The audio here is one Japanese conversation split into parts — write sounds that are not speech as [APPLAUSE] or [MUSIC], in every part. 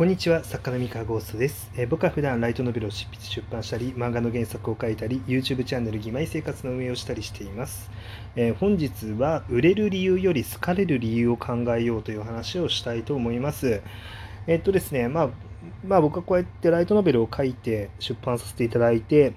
こんにちは、作家の三河ゴーストです、えー僕は普段ライトノベルを執筆出版したり、漫画の原作を書いたり、YouTube チャンネル義妹生活の運営をしたりしています。えー本日は、売れる理由より好かれる理由を考えようという話をしたいと思います。えっとですね、まあ、まあ僕はこうやってライトノベルを書いて出版させていただいて、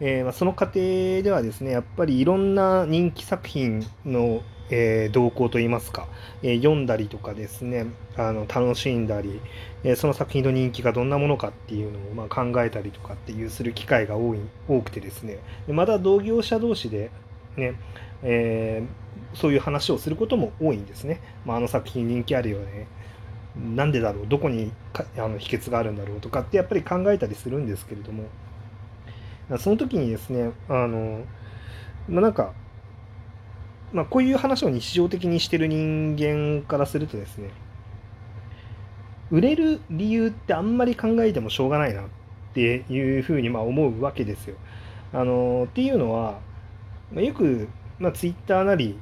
えーまあ、その過程ではですね、やっぱりいろんな人気作品の、えー動向といいますか、えー読んだりとかですね、あの楽しんだり、えその作品の人気がどんなものかっていうのをま考えたりとかっていうする機会が多い多くてですね、でまた同業者同士でね、えそういう話をすることも多いんですね。まあ、あの作品人気あるよね。なんでだろう？どこにかあの秘訣があるんだろう？とかってやっぱり考えたりするんですけれどもその時にですねあの、まあ、なんか、まあ、こういう話を日常的にしてる人間からするとですね売れる理由ってあんまり考えてもしょうがないなっていうふうにまあ思うわけですよ。あのっていうのは、ま、よく、まあ、ツイッターなり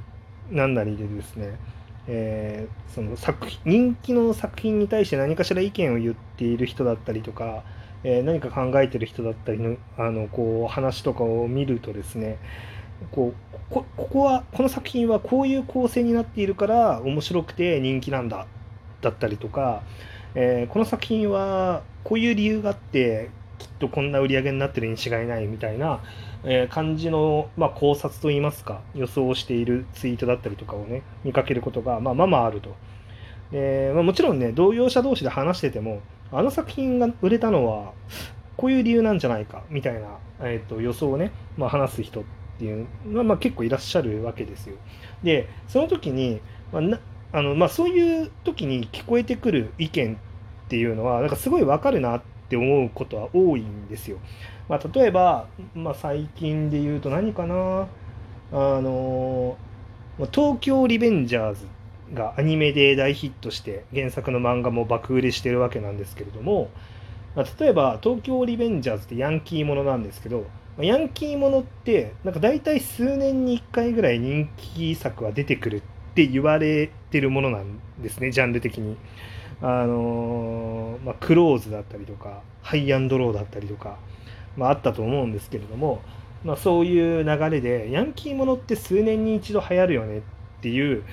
なんなりでですねえーその作品人気の作品に対して何かしら意見を言っている人だったりとか、えー何か考えてる人だったりのあのこう話とかを見るとですねこうここはこの作品はこういう構成になっているから面白くて人気なんだだったりとか、えーこの作品はこういう理由があってきっとこんな売り上げになってるに違いないみたいな、えー感じの、まあ、考察といいますか予想をしているツイートだったりとかをね見かけることが、まあ、まあまああると。でまあ、もちろんね同業者同士で話しててもあの作品が売れたのはこういう理由なんじゃないかみたいな、えー、と予想をね、まあ、話す人っていうのは、まあ、結構いらっしゃるわけですよ。でその時に、まあなあのまあ、そういう時に聞こえてくる意見っていうのはなんかすごいわかるなって思うことは多いんですよ。まあ、例えば、まあ、最近で言うと何かな？あの東京リベンジャーズがアニメで大ヒットして原作の漫画も爆売れしてるわけなんですけれども、ま、例えば東京リベンジャーズってヤンキーものなんですけど、まヤンキーものってなんか大体数年に1回ぐらい人気作は出てくるって言われてるものなんですねジャンル的に。あのーまあ、クローズだったりとかハイアンドローだったりとか、まあ、あったと思うんですけれども、まあ、そういう流れでヤンキーものって数年に一度流行るよねっっていう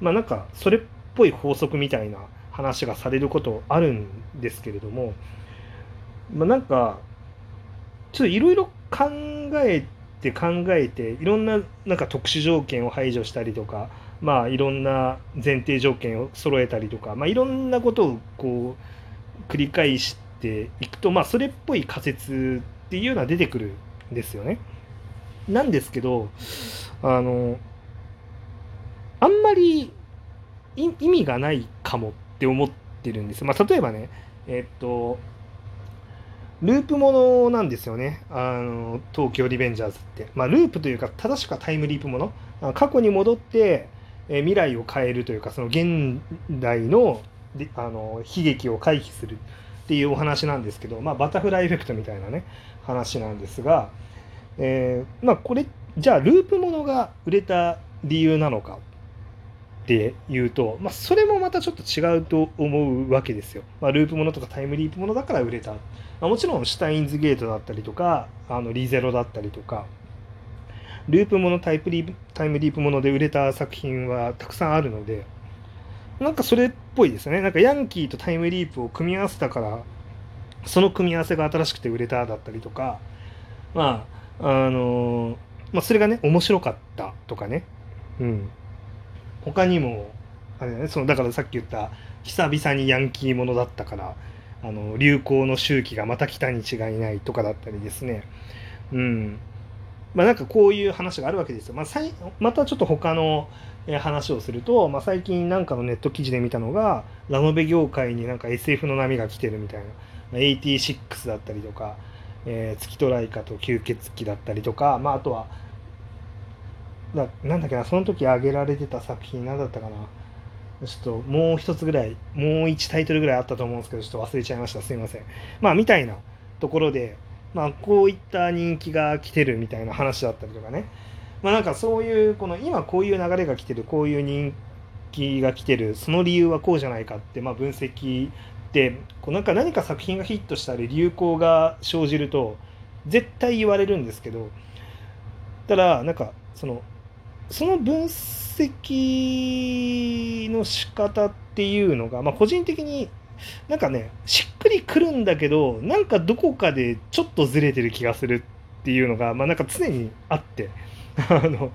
まあなんかそれっぽい法則みたいな話がされることあるんですけれども、まあ、なんかちょっといろいろ考えて考えていろんななんか特殊条件を排除したりとかまあいろんな前提条件を揃えたりとか、まあ、いろんなことをこう繰り返していくとまあそれっぽい仮説っていうのは出てくるんですよね。なんですけどあのあんまり意味がないかもって思ってるんです。まあ、例えばね、えっと、ループものなんですよね。あの、東京リベンジャーズって。まあ、ループというか、正しくはタイムリープもの。過去に戻って、え未来を変えるというか、その現代のであの悲劇を回避するっていうお話なんですけど、まあ、バタフライエフェクトみたいなね、話なんですが、えーまあ、これ、じゃあ、ループものが売れた理由なのかっていうと、まあ、それもまたちょっと違うと思うわけですよ。まあ、ループものとかタイムリープものだから売れた。まあ、もちろんシュタインズゲートだったりとか、あのリゼロだったりとか、ループものタイプリープタイムリープもので売れた作品はたくさんあるので、なんかそれっぽいですね。なんかヤンキーとタイムリープを組み合わせたから、その組み合わせが新しくて売れただったりとか、まあ、あのまあ、それがね、面白かったとかね。うん。他にも、あれね、その、だからさっき言った、久々にヤンキーものだったから、あの、流行の周期がまた来たに違いないとかだったりですね。うん。まあなんかこういう話があるわけですよ。まあ、さいまたちょっと他の話をすると、まあ、最近なんかのネット記事で見たのが、ラノベ業界になんか SF の波が来てるみたいな。まあ86だったりとか、えー月とライカと吸血鬼だったりとか、まあ、あとはななんだっけなその時挙げられてた作品何だったかな。ちょっともう一つぐらいもう一タイトルぐらいあったと思うんですけどちょっと忘れちゃいました。すいません。まあみたいなところでまあこういった人気が来てるみたいな話だったりとかね。まあなんかそういうこの今こういう流れが来てるこういう人気が来てるその理由はこうじゃないかってまあ分析ってこうなんか何か作品がヒットしたり流行が生じると絶対言われるんですけどただなんかそのその分析の仕方っていうのが、まあ、個人的になんかねしっくりくるんだけどなんかどこかでちょっとずれてる気がするっていうのが、まあ、なんか常にあって [LAUGHS] あの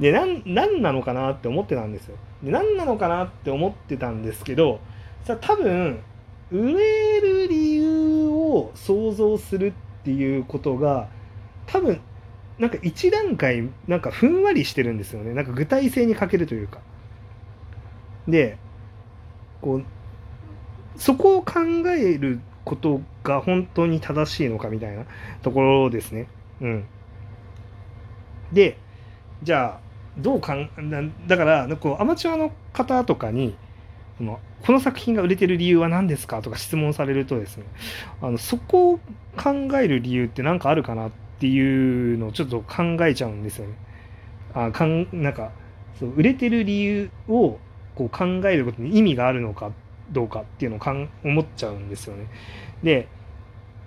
で何何なのかなって思ってたんですよ。で何なのかなって思ってたんですけどさ多分売れる理由を想像するっていうことが多分なんか一段階なんかふんわりしてるんですよね。なんか具体性に欠けるというか。でこうそこを考えることが本当に正しいのかみたいなところですね。うん。でじゃあどうかんだからこうアマチュアの方とかにこのこの作品が売れてる理由は何ですかとか質問されるとですねあのそこを考える理由って何かあるかなってっていうのをちょっと考えちゃうんですよね。あかんなんかそう売れてる理由をこう考えることに意味があるのかどうかっていうのをかん思っちゃうんですよね。で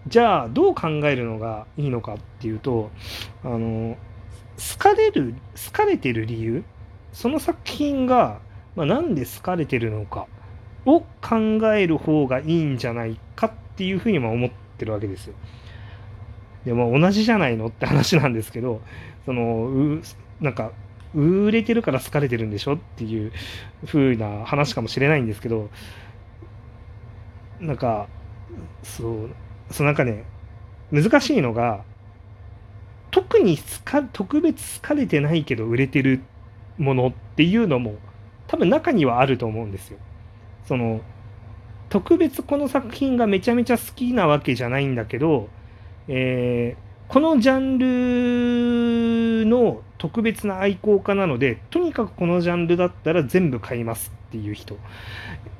じゃあどう考えるのがいいのかっていうとあの好かれる好かれてる理由その作品が、まあ、なんで好かれてるのかを考える方がいいんじゃないかっていうふうにも思ってるわけですよ。でも同じじゃないのって話なんですけどそのうなんか売れてるから好かれてるんでしょっていう風な話かもしれないんですけどなんかそうそうなんかね難しいのが特に特別好かれてないけど売れてるものっていうのも多分中にはあると思うんですよ。その特別この作品がめちゃめちゃ好きなわけじゃないんだけど、えー、このジャンルの特別な愛好家なのでとにかくこのジャンルだったら全部買いますっていう人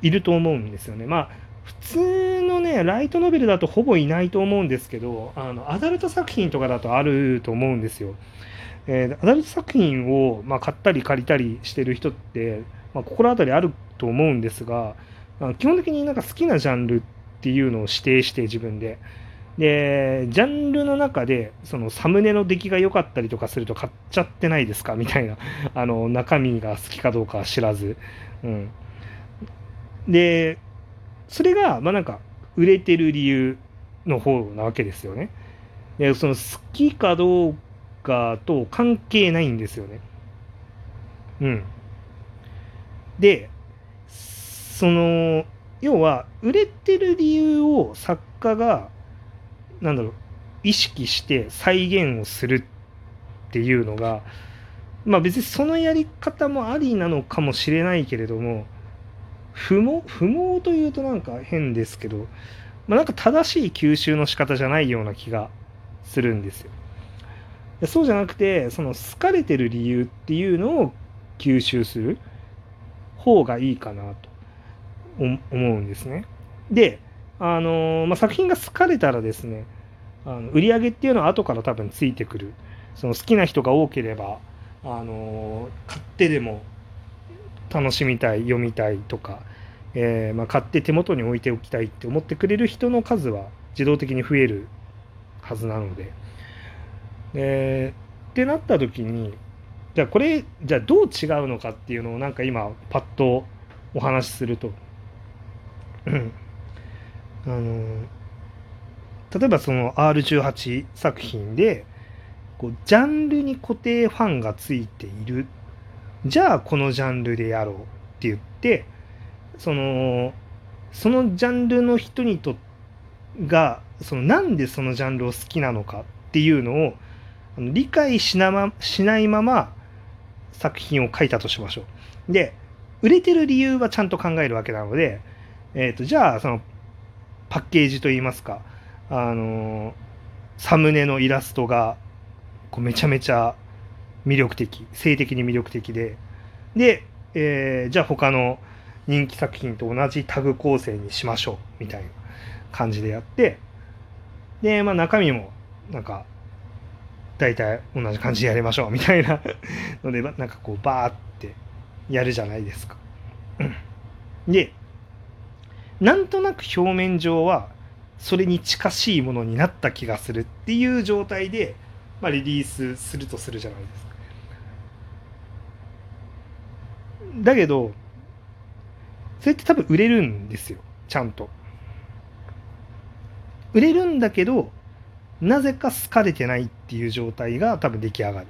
いると思うんですよね。まあ普通のねライトノベルだとほぼいないと思うんですけどあのアダルト作品とかだとあると思うんですよ。えー、アダルト作品を、まあ、買ったり借りたりしてる人って、まあ、心当たりあると思うんですが、まあ、基本的になんか好きなジャンルっていうのを指定して自分で。で、ジャンルの中で、そのサムネの出来が良かったりとかすると買っちゃってないですか？[LAUGHS] みたいな、あの、中身が好きかどうかは知らず。うん。で、それが、まあなんか、売れてる理由の方なわけですよね。で、その好きかどうかと関係ないんですよね。うん。で、その、要は、売れてる理由を作家が、なんだろう、意識して再現をするっていうのが、まあ別にそのやり方もありなのかもしれないけれども、不毛不毛というとなんか変ですけど、まあ、なんか正しい吸収の仕方じゃないような気がするんですよ。そうじゃなくてその好かれてる理由っていうのを吸収する方がいいかなと思うんですね。で、あのまあ、作品が好かれたらですねあの売り上げっていうのは後から多分ついてくるその好きな人が多ければ、あの買ってでも楽しみたい読みたいとか、えー、まあ、買って手元に置いておきたいって思ってくれる人の数は自動的に増えるはずなので。えー、ってなった時にじゃあこれじゃあどう違うのかっていうのをなんか今パッとお話しするとあの例えばその R18 作品でこうジャンルに固定ファンがついているじゃあこのジャンルでやろうって言ってそのそのジャンルの人にとがそのなんでそのジャンルを好きなのかっていうのを理解しな,、ま、しないまま作品を書いたとしましょう。で売れてる理由はちゃんと考えるわけなので、えーと、じゃあそのパッケージといいますかあのサムネのイラストがこうめちゃめちゃ魅力的性的に魅力的でで、えー、じゃあ他の人気作品と同じタグ構成にしましょうみたいな感じでやってで、まあ、中身もなんか大体同じ感じでやりましょうみたいなのでなんかこうバーってやるじゃないですか。でなんとなく表面上はそれに近しいものになった気がするっていう状態で、まあ、リリースするとするじゃないですか。だけどそれって多分売れるんですよちゃんと。売れるんだけどなぜか好かれてないっていう状態が多分出来上がる。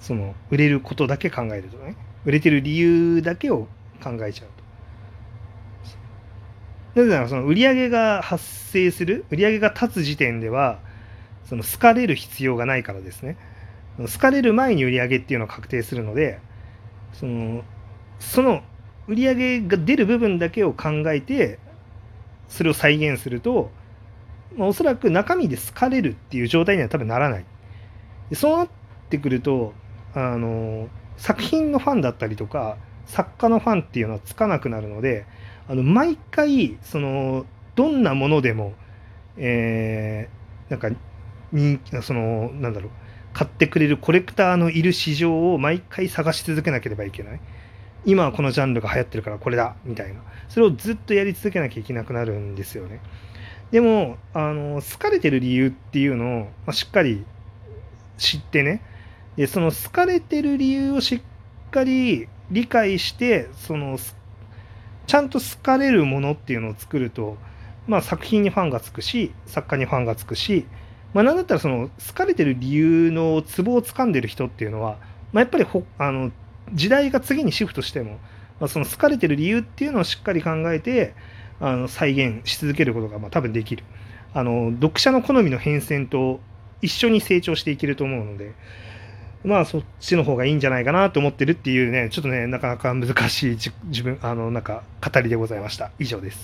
その売れることだけ考えるとね売れてる理由だけを考えちゃうと。なぜならその売り上げが発生する売り上げが立つ時点ではその好かれる必要がないからですね。好かれる前に売り上げっていうのは確定するのでそのその売り上げが出る部分だけを考えてそれを再現すると、まあ、おそらく中身で好かれるっていう状態には多分ならない。そうなってくるとあの作品のファンだったりとか作家のファンっていうのはつかなくなるのであの毎回そのどんなものでも、えー、なんかにそのなんだろう買ってくれるコレクターのいる市場を毎回探し続けなければいけない。今はこのジャンルが流行ってるからこれだみたいな。それをずっとやり続けなきゃいけなくなるんですよね。でも、あの、好かれてる理由っていうのを、まあ、しっかり知ってね、でその好かれてる理由をしっかり理解してそのちゃんと好かれるものっていうのを作ると、まあ、作品にファンがつくし作家にファンがつくし、まあ、なんだったらその好かれてる理由のツボをつかんでる人っていうのは、まあ、やっぱりほあの時代が次にシフトしても、まあ、その好かれてる理由っていうのをしっかり考えてあの再現し続けることがまあ多分できるあの読者の好みの変遷と一緒に成長していけると思うので。まあそっちの方がいいんじゃないかなと思ってるっていうね、ちょっとね、なかなか難しい自分、あの、なんか語りでございました。以上です。